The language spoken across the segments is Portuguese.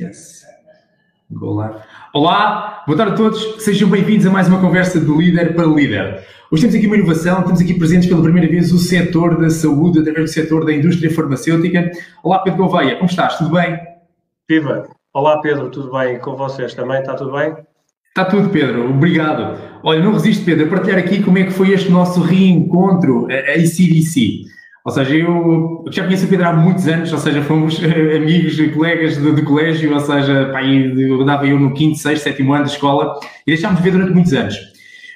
Yes. Olá. Olá, boa tarde a todos, sejam bem-vindos a mais uma conversa de líder para líder. Hoje temos aqui uma inovação, temos aqui presentes pela primeira vez o setor da saúde, através do setor da indústria farmacêutica. Olá, Pedro Gouveia, como estás? Tudo bem? Viva! Olá, Pedro, tudo bem? Com vocês também? Está tudo bem? Está tudo, Pedro, obrigado. Olha, não resisto, Pedro, a partilhar aqui como é que foi este nosso reencontro, a ACDC. Ou seja, eu já conheço o Pedro há muitos anos, ou seja, fomos amigos, colegas de, de colégio, ou seja, pá, eu andava eu no quinto, sexto, sétimo ano de escola e deixámos de ver durante muitos anos.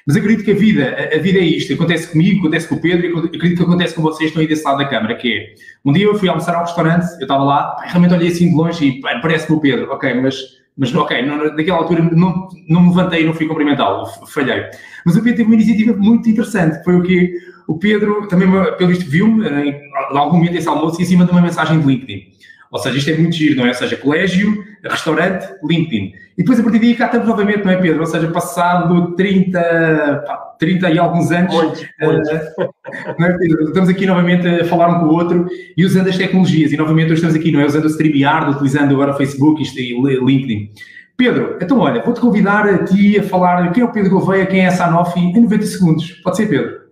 Mas acredito que a vida, a, vida é isto, acontece comigo, acontece com o Pedro, e acredito que acontece com vocês que estão aí desse lado da câmara, que é, um dia eu fui almoçar ao restaurante, eu estava lá, realmente olhei assim de longe e parece-me o Pedro, ok, mas, mas ok, não, naquela altura não, não me levantei e não fui cumprimentá-lo, falhei. Mas o Pedro teve uma iniciativa muito interessante, foi o que o Pedro também, pelo visto, viu-me em algum momento esse almoço em cima de uma mensagem de LinkedIn. Ou seja, isto é muito giro, não é? Ou seja, colégio, restaurante, LinkedIn. E depois a partir daí cá estamos novamente, não é, Pedro? Ou seja, passado 30, 30 e alguns anos. Muito, muito. Uh, não é, Pedro? Estamos aqui novamente a falar um com o outro e usando as tecnologias. E novamente hoje estamos aqui, não é? Usando o StreamYard, utilizando agora o Facebook e LinkedIn. Pedro, então olha, vou-te convidar a ti a falar quem é o Pedro Gouveia, quem é a Sanofi, em 90 segundos. Pode ser, Pedro?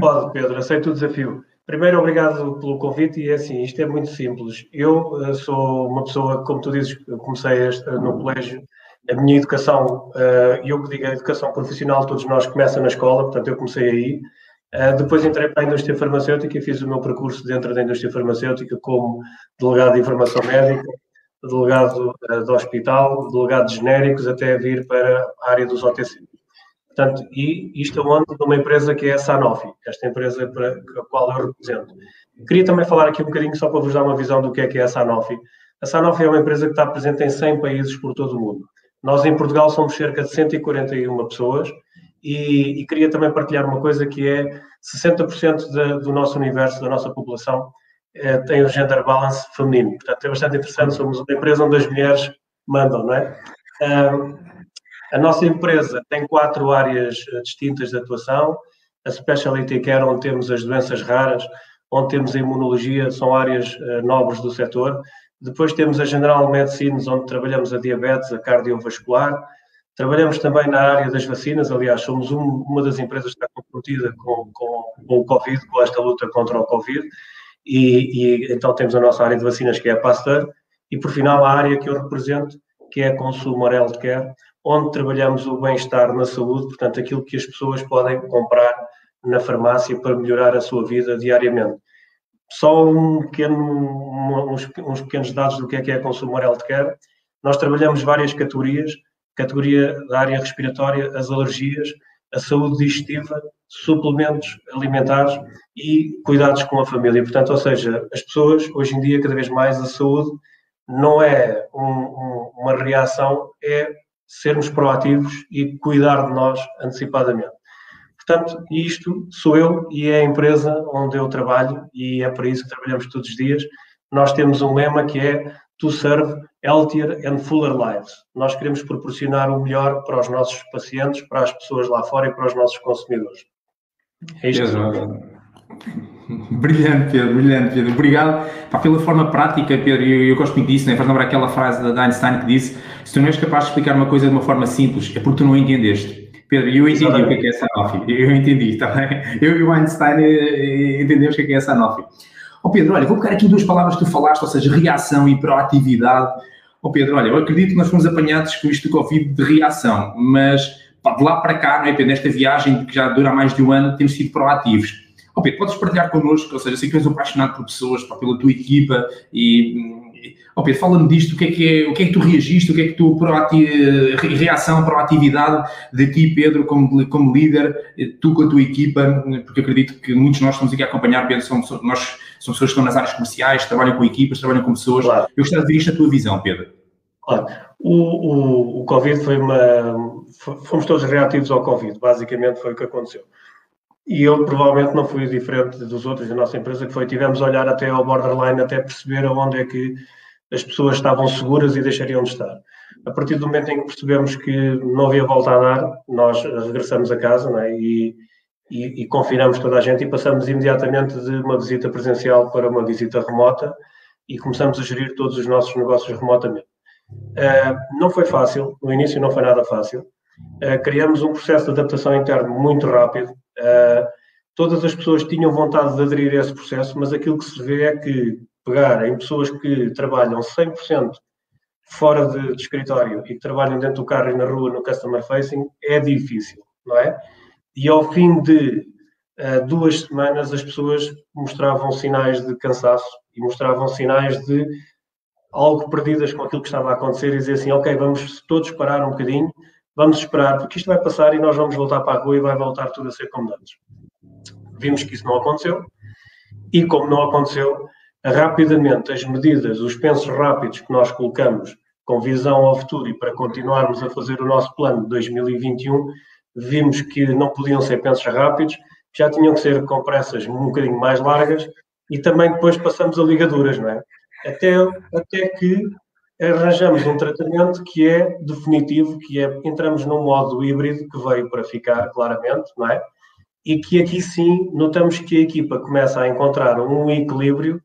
Pode, Pedro, aceito o desafio. Primeiro, obrigado pelo convite e é assim, isto é muito simples. Eu uh, sou uma pessoa, como tu dizes, comecei uh, no colégio, a minha educação, uh, eu que digo a educação profissional, todos nós começam na escola, portanto eu comecei aí. Depois entrei para a indústria farmacêutica e fiz o meu percurso dentro da indústria farmacêutica como delegado de informação médica, delegado do hospital, delegado de genéricos, até vir para a área dos OTC. Portanto, e isto é onde numa empresa que é a Sanofi, esta empresa para a qual eu represento. Queria também falar aqui um bocadinho só para vos dar uma visão do que é que é a Sanofi. A Sanofi é uma empresa que está presente em 100 países por todo o mundo. Nós em Portugal somos cerca de 141 pessoas e, e queria também partilhar uma coisa que é 60% de, do nosso universo, da nossa população, é, tem o gender balance feminino. Portanto, é bastante interessante, somos uma empresa onde as mulheres mandam, não é? A nossa empresa tem quatro áreas eh, distintas de atuação. A Specialty Care, onde temos as doenças raras, onde temos a imunologia, são áreas uh, nobres do setor. Depois temos a General Medicine, onde trabalhamos a diabetes, a cardiovascular. Trabalhamos também na área das vacinas, aliás, somos um, uma das empresas que está comprometida com, com, com, o Covid, com esta luta contra o Covid. E, e, então temos a nossa área de vacinas, que é a Pasteur. E por final, a área que eu represento, que é a Consumer Healthcare, onde trabalhamos o bem-estar na saúde, portanto, aquilo que as pessoas podem comprar na farmácia para melhorar a sua vida diariamente. Só um pequeno, uns, uns, pequenos dados do que é que é Consumer Healthcare. Nós trabalhamos várias categorias, categoria da área respiratória, as alergias, a saúde digestiva, suplementos alimentares e cuidados com a família. Portanto, ou seja, as pessoas, hoje em dia, cada vez mais, a saúde não é um, um, uma reação, é sermos proativos e cuidar de nós antecipadamente. Portanto, isto sou eu e é a empresa onde eu trabalho e é para isso que trabalhamos todos os dias. Nós temos um lema que é To Serve Healthier and Fuller Lives. Nós queremos proporcionar o melhor para os nossos pacientes, para as pessoas lá fora e para os nossos consumidores. É isto. Brilhante, Pedro, brilhante, Pedro. Obrigado pá, pela forma prática, Pedro. Eu, eu gosto muito disso, né? faz lembrar aquela frase da Einstein que disse: se tu não és capaz de explicar uma coisa de uma forma simples, é porque tu não entendeste. Pedro, eu entendi Exatamente. o que é, que é Sanofi. Eu entendi, está bem? Eu e o Einstein eh, eh, entendemos o que é, que é Sanofi. Ó oh, Pedro, olha, vou pegar aqui duas palavras que tu falaste, ou seja, reação e proatividade. Oh, Pedro, olha, eu acredito que nós fomos apanhados com isto do Covid de reação, mas pá, de lá para cá, não é, Pedro, nesta viagem que já dura mais de um ano, temos sido proativos Oh, Pedro, podes partilhar connosco, ou seja, sei que tu és apaixonado por pessoas, pela tua equipa e, oh Pedro, fala-me disto, o que, é que é, o que é que tu reagiste, o que é que tu, proati reação, proatividade daqui, Pedro, como, como líder, tu com a tua equipa, porque acredito que muitos de nós estamos aqui a acompanhar, Pedro, somos, nós somos pessoas que estão nas áreas comerciais, trabalham com equipas, trabalham com pessoas. Claro. Eu gostaria de ver isto a tua visão, Pedro. Claro. O, o, o Covid foi uma. Fomos todos reativos ao Covid, basicamente foi o que aconteceu. E eu provavelmente não fui diferente dos outros da nossa empresa, que foi, tivemos a olhar até ao borderline, até perceber aonde é que as pessoas estavam seguras e deixariam de estar. A partir do momento em que percebemos que não havia volta a dar, nós regressamos a casa é? e, e, e, confinamos toda a gente e passamos imediatamente de uma visita presencial para uma visita remota e começamos a gerir todos os nossos negócios remotamente. Uh, não foi fácil, no início não foi nada fácil. Uh, criamos um processo de adaptação interno muito rápido. Uh, todas as pessoas tinham vontade de aderir a esse processo, mas aquilo que se vê é que pegar em pessoas que trabalham 100% fora de, de, escritório e que trabalham dentro do carro e na rua no customer facing é difícil, não é? E ao fim de uh, duas semanas as pessoas mostravam sinais de cansaço e mostravam sinais de algo perdidas com aquilo que estava a acontecer e dizer assim, ok, vamos todos parar um bocadinho, vamos esperar, porque isto vai passar e nós vamos voltar para a rua e vai voltar tudo a ser como antes. Vimos que isso não aconteceu e como não aconteceu, rapidamente as medidas, os pensos rápidos que nós colocamos com visão ao futuro e para continuarmos a fazer o nosso plano de 2021, vimos que não podiam ser pensos rápidos, já tinham que ser com pressas um bocadinho mais largas e também depois passamos a ligaduras, não é? Até, até que arranjamos um tratamento que é definitivo, que é entramos num modo híbrido que veio para ficar claramente, não é? E que aqui sim notamos que a equipa começa a encontrar um equilíbrio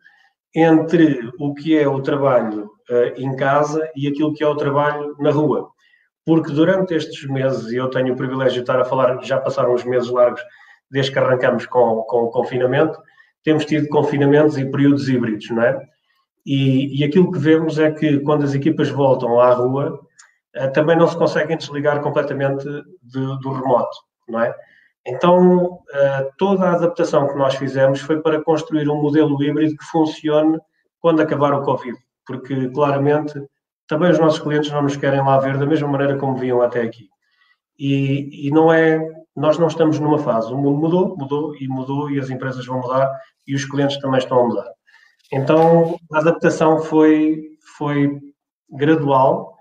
entre o que é o trabalho uh, em casa e aquilo que é o trabalho na rua. Porque durante estes meses, e eu tenho o privilégio de estar a falar, já passaram uns meses largos desde que arrancamos com, com o confinamento, temos tido confinamentos e períodos híbridos, não é? E, e aquilo que vemos é que quando as equipas voltam à rua, uh, também não se conseguem desligar completamente de, do remoto, não é? Então, eh, toda a adaptação que nós fizemos foi para construir um modelo híbrido que funcione quando acabar o Covid, porque claramente também os nossos clientes não nos querem lá ver da mesma maneira como viam até aqui. E, e não é, nós não estamos numa fase, o mundo mudou, mudou e mudou e as empresas vão mudar e os clientes também estão a mudar. Então, a adaptação foi, foi gradual,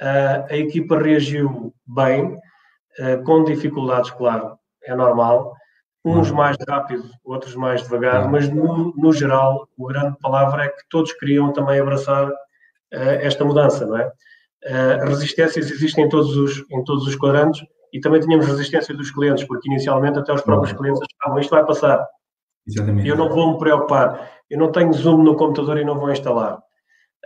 eh, a equipa reagiu bem, eh, com dificuldades, claro, é normal. Uns mais rápido, outros mais devagar, mas no, no geral, a grande palavra é que todos queriam também abraçar uh, esta mudança, não é? Uh, resistências existem em todos, os, em todos os quadrantes e também tínhamos resistência dos clientes, porque inicialmente até os próprios clientes achavam isto vai passar. Exatamente. Eu não vou me preocupar, eu não tenho Zoom no computador e não vou instalar.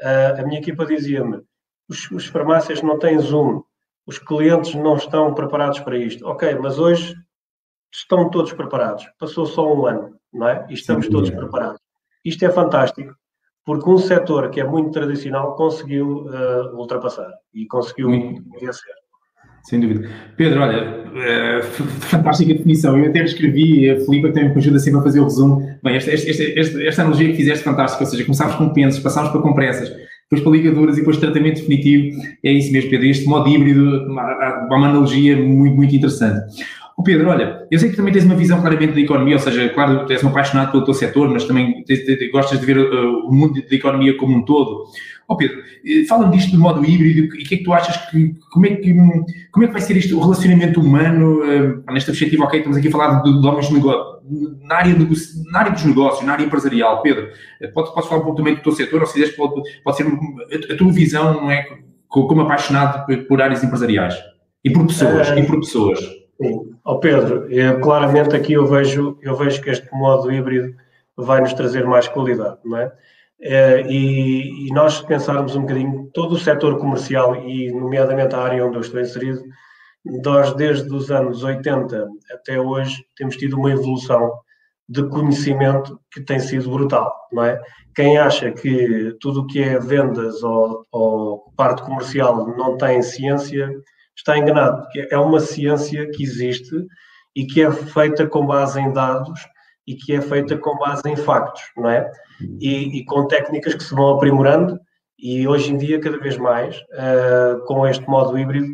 Uh, a minha equipa dizia-me: os, os farmácias não têm Zoom, os clientes não estão preparados para isto. Ok, mas hoje estão todos preparados. Passou só um ano, não é? E estamos Sim, todos é. preparados. Isto é fantástico, porque um setor que é muito tradicional conseguiu uh, ultrapassar e conseguiu vencer. Sem dúvida. Pedro, olha, uh, fantástica definição. Eu até escrevi, a Filipe também me ajuda sempre a fazer o resumo. Bem, esta, esta, esta, esta analogia que fizeste fantástica, ou seja, começámos com pensos, passámos para compressas, depois para ligaduras e depois tratamento definitivo. É isso mesmo, Pedro. Este modo híbrido, uma, uma analogia muito, muito interessante. O Pedro, olha, eu sei que também tens uma visão claramente da economia, ou seja, claro, tu és um apaixonado pelo teu setor, mas também tens, gostas de ver uh, o mundo da economia como um todo. Ó oh Pedro, eh, fala-me disto de modo híbrido e o que é que tu achas que como, é que, como é que vai ser isto, o relacionamento humano, uh, nesta perspectiva, ok, estamos aqui a falar de, de homens de negócio, na área, de, na área dos negócios, na área empresarial, Pedro, pode, podes falar um pouco também do teu setor, ou se quiseres, pode, pode ser a, tua visão, não é, como apaixonado por áreas empresariais e por pessoas, e por pessoas. Sim. Oh Pedro, eu, claramente aqui eu vejo, eu vejo que este modo híbrido vai nos trazer mais qualidade, não é? é e, e, nós pensarmos um bocadinho, todo o setor comercial e nomeadamente a área onde eu estou inserido, nós desde os anos 80 até hoje temos tido uma evolução de conhecimento que tem sido brutal, não é? Quem acha que tudo o que é vendas ou, ou parte comercial não tem ciência, está enganado, é uma ciência que existe e que é feita com base em dados e que é feita com base em factos, não é? E, e com técnicas que se vão aprimorando e hoje em dia, cada vez mais, uh, com este modo híbrido,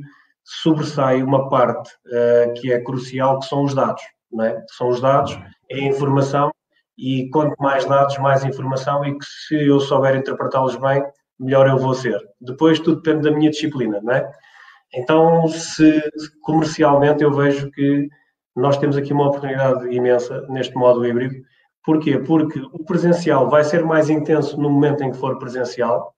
sobressai uma parte uh, que é crucial, que são os dados, não é? São os dados, é a informação e quanto mais dados, mais informação e que se eu souber interpretá-los bem, melhor eu vou ser. Depois tudo depende da minha disciplina, não é? Então, se comercialmente eu vejo que nós temos aqui uma oportunidade imensa neste modo híbrido. Porquê? Porque o presencial vai ser mais intenso no momento em que for presencial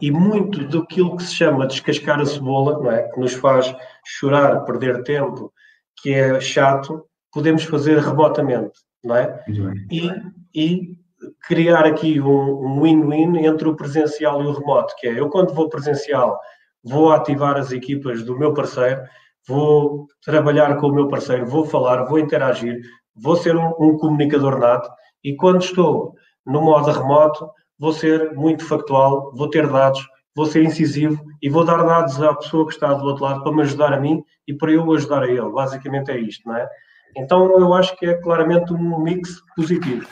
e muito daquilo que se chama descascar a cebola, não é? que nos faz chorar, perder tempo, que é chato, podemos fazer remotamente. Não é? E, e criar aqui um win-win entre o presencial e o remoto, que é eu quando vou presencial vou ativar as equipas do meu parceiro, vou trabalhar com o meu parceiro, vou falar, vou interagir, vou ser um, um comunicador nato e quando estou no modo remoto vou ser muito factual, vou ter dados, vou ser incisivo e vou dar dados à pessoa que está do outro lado para me ajudar a mim e para eu ajudar a ele. Basicamente é isto, não é? Então eu acho que é claramente um mix positivo.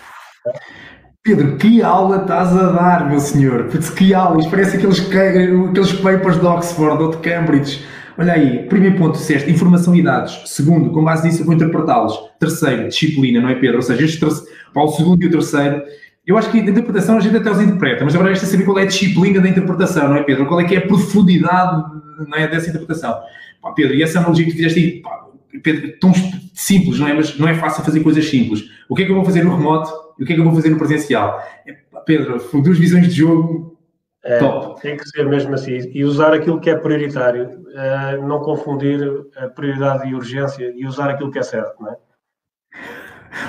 Pedro, que aula estás a dar, meu senhor? Que aula! Isto parece aqueles, aqueles papers de Oxford ou de Cambridge. Olha aí, primeiro ponto, disseste, informação e dados. Segundo, com base nisso eu vou interpretá-los. Terceiro, disciplina, não é, Pedro? Ou seja, este terceiro, o segundo e o terceiro, eu acho que a interpretação a gente até os interpreta, mas agora resta saber qual é a disciplina da interpretação, não é, Pedro? Qual é que é a profundidade não é, dessa interpretação? Pá, Pedro, e essa analogia que tu fizeste aí, pá, Pedro, tão simples, não é? Mas não é fácil fazer coisas simples. O que é que eu vou fazer no remoto e o que é que eu vou fazer no presencial? É, Pedro, duas visões de jogo é, top. Tem que ser mesmo assim. E usar aquilo que é prioritário, uh, não confundir a prioridade e urgência e usar aquilo que é certo, não é?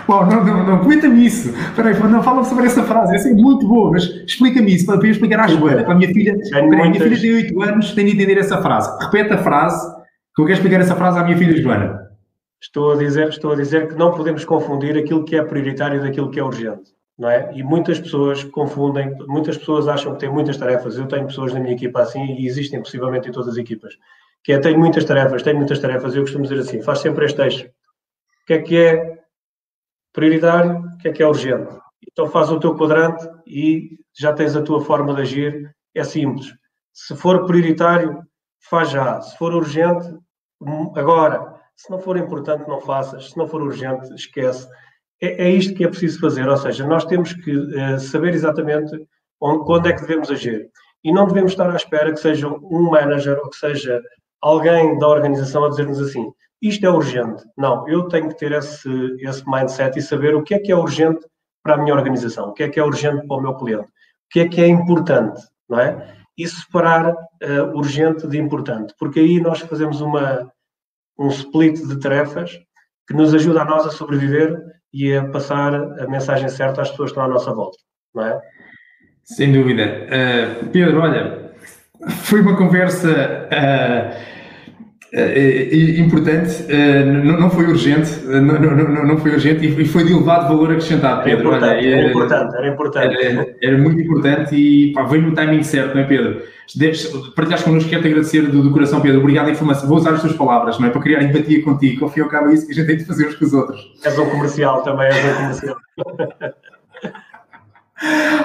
Uau, não, não, não, comenta-me isso. Peraí, não fala sobre essa frase, essa é muito boa, mas explica-me isso, para eu explicar à Joana. Para a minha filha, peraí, a minha filha tem 8 anos, tem de entender essa frase. Repete a frase, que eu quero explicar essa frase à minha filha Joana. Estou a dizer, estou a dizer que não podemos confundir aquilo que é prioritário daquilo que é urgente. Não é? E muitas pessoas confundem, muitas pessoas acham que têm muitas tarefas. Eu tenho pessoas na minha equipa assim e existem possivelmente em todas as equipas. Que é, tenho muitas tarefas, tenho muitas tarefas. Eu costumo dizer assim, faz sempre este eixo. O que é que é prioritário, o que é que é urgente. Então faz o teu quadrante e já tens a tua forma de agir. É simples. Se for prioritário, faz já. Se for urgente, hum, agora. Se não for importante, não faças. Se não for urgente, esquece. É, é isto que é preciso fazer. Ou seja, nós temos que uh, saber exatamente onde, quando é que devemos agir. E não devemos estar à espera que seja um manager ou que seja alguém da organização a dizer-nos assim: isto é urgente. Não, eu tenho que ter esse, esse mindset e saber o que é que é urgente para a minha organização, o que é que é urgente para o meu cliente, o que é que é importante, não é? E separar uh, urgente de importante, porque aí nós fazemos uma, um split de tarefas que nos ajuda a nós a sobreviver e a passar a mensagem certa às pessoas que estão à nossa volta, não é? Sem dúvida. Uh, Pedro, olha, foi uma conversa. Uh importante, eh, não, foi urgente, não, não, não foi urgente e foi de elevado valor acrescentado, Pedro. Era importante, era, era, importante, era, importante. Era, era, muito importante e pá, veio no timing certo, não é, Pedro? Partilhaste connosco, quero-te agradecer do, do, coração, Pedro. Obrigado a informação. Vou usar as tuas palavras, não é? Para criar empatia contigo. Ao fim e ao cabo, é isso que a gente tem de fazer uns com os outros. És um comercial também, és um comercial.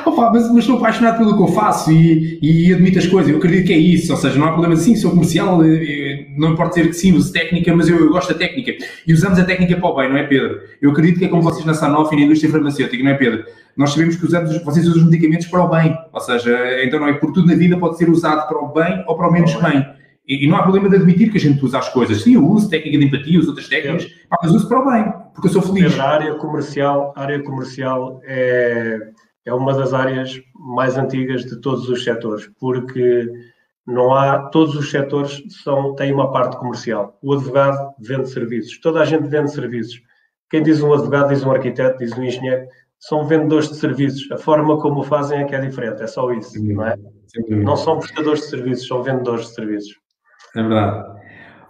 Opa, mas, mas estou apaixonado pelo que eu faço e, e admito as coisas. Eu acredito que é isso. Ou seja, não há problema assim. Sou comercial, eh, não importa dizer que sim, uso técnica, mas eu, eu, gosto da técnica. E usamos a técnica para o bem, não é, Pedro? Eu acredito que é como vocês na Sanofi e na indústria farmacêutica, não é, Pedro? Nós sabemos que usamos, vocês usam os medicamentos para o bem. Ou seja, então não é por tudo na vida pode ser usado para o bem ou para o menos bem. E, e, não há problema de admitir que a gente usa as coisas. Sim, eu uso técnica de empatia, uso outras técnicas, mas uso para o bem, porque eu sou feliz. Pedro, a área comercial, a área comercial é é uma das áreas mais antigas de todos os setores, porque não há todos os setores são têm uma parte comercial. O advogado vende serviços, toda a gente vende serviços. Quem diz um advogado diz um arquiteto, diz um engenheiro, são vendedores de serviços. A forma como o fazem é que é diferente, é só isso, não é? Não são prestadores de serviços, são vendedores de serviços. É verdade.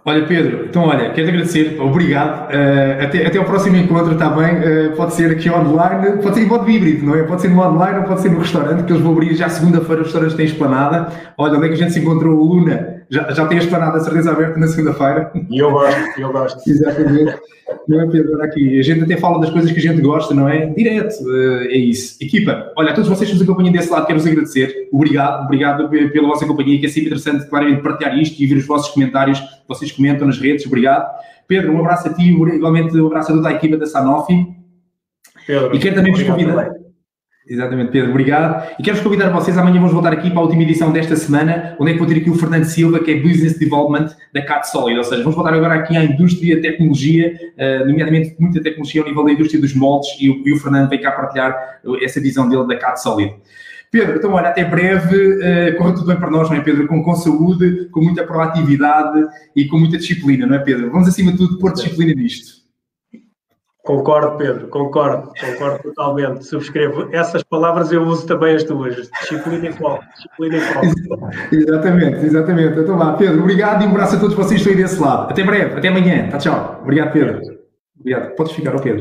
Olha, Pedro, então olha, quero agradecer, obrigado. Uh, até, até ao próximo encontro, está bem? Uh, pode ser aqui online, pode ser em modo híbrido, não é? Pode ser no online ou pode ser no restaurante, que eles vão abrir já segunda-feira, os restaurantes têm esplanada. Olha, onde é que a gente se encontrou? Luna, já, já tem a esplanada, certeza aberta na segunda-feira. E eu gosto, eu gosto. Exatamente. Não é, Pedro? Aqui, a gente até fala das coisas que a gente gosta, não é? Direto, eh, é isso. Equipa, olha, a todos vocês que nos acompanham desse lado, quero-vos agradecer. Obrigado, obrigado pela vossa companhia, que é sempre interessante, claramente, partilhar isto e ver os vossos comentários, vocês comentam nas redes, obrigado. Pedro, um abraço a ti, igualmente um abraço a toda a equipa da Sanofi. Pedro, e quero também vos convidar. Exatamente, Pedro, obrigado. E quero-vos convidar vocês, amanhã vamos voltar aqui para a última edição desta semana, onde é que vou ter aqui o Fernando Silva, que é Business Development da CAT Solid, ou seja, vamos voltar agora aqui à indústria, tecnologia, uh, nomeadamente muita tecnologia ao nível da indústria dos moldes, e o, Fernando vem cá partilhar essa visão dele da CAT Solid. Pedro, então olha, até breve, uh, corra tudo bem para nós, não é Pedro? Com, com saúde, com muita proatividade e com muita disciplina, não é Pedro? Vamos acima de tudo pôr disciplina nisto. Concordo, Pedro, concordo, concordo totalmente. Subscrevo. Essas palavras eu uso também as tuas. Disciplina e foco. Disciplina e foco. Exatamente, exatamente. Então vá, Pedro, obrigado e um abraço a todos vocês que estão aí desse lado. Até breve, até amanhã. Tchau, tchau. Obrigado, Pedro. Obrigado. Podes ficar, ao Pedro.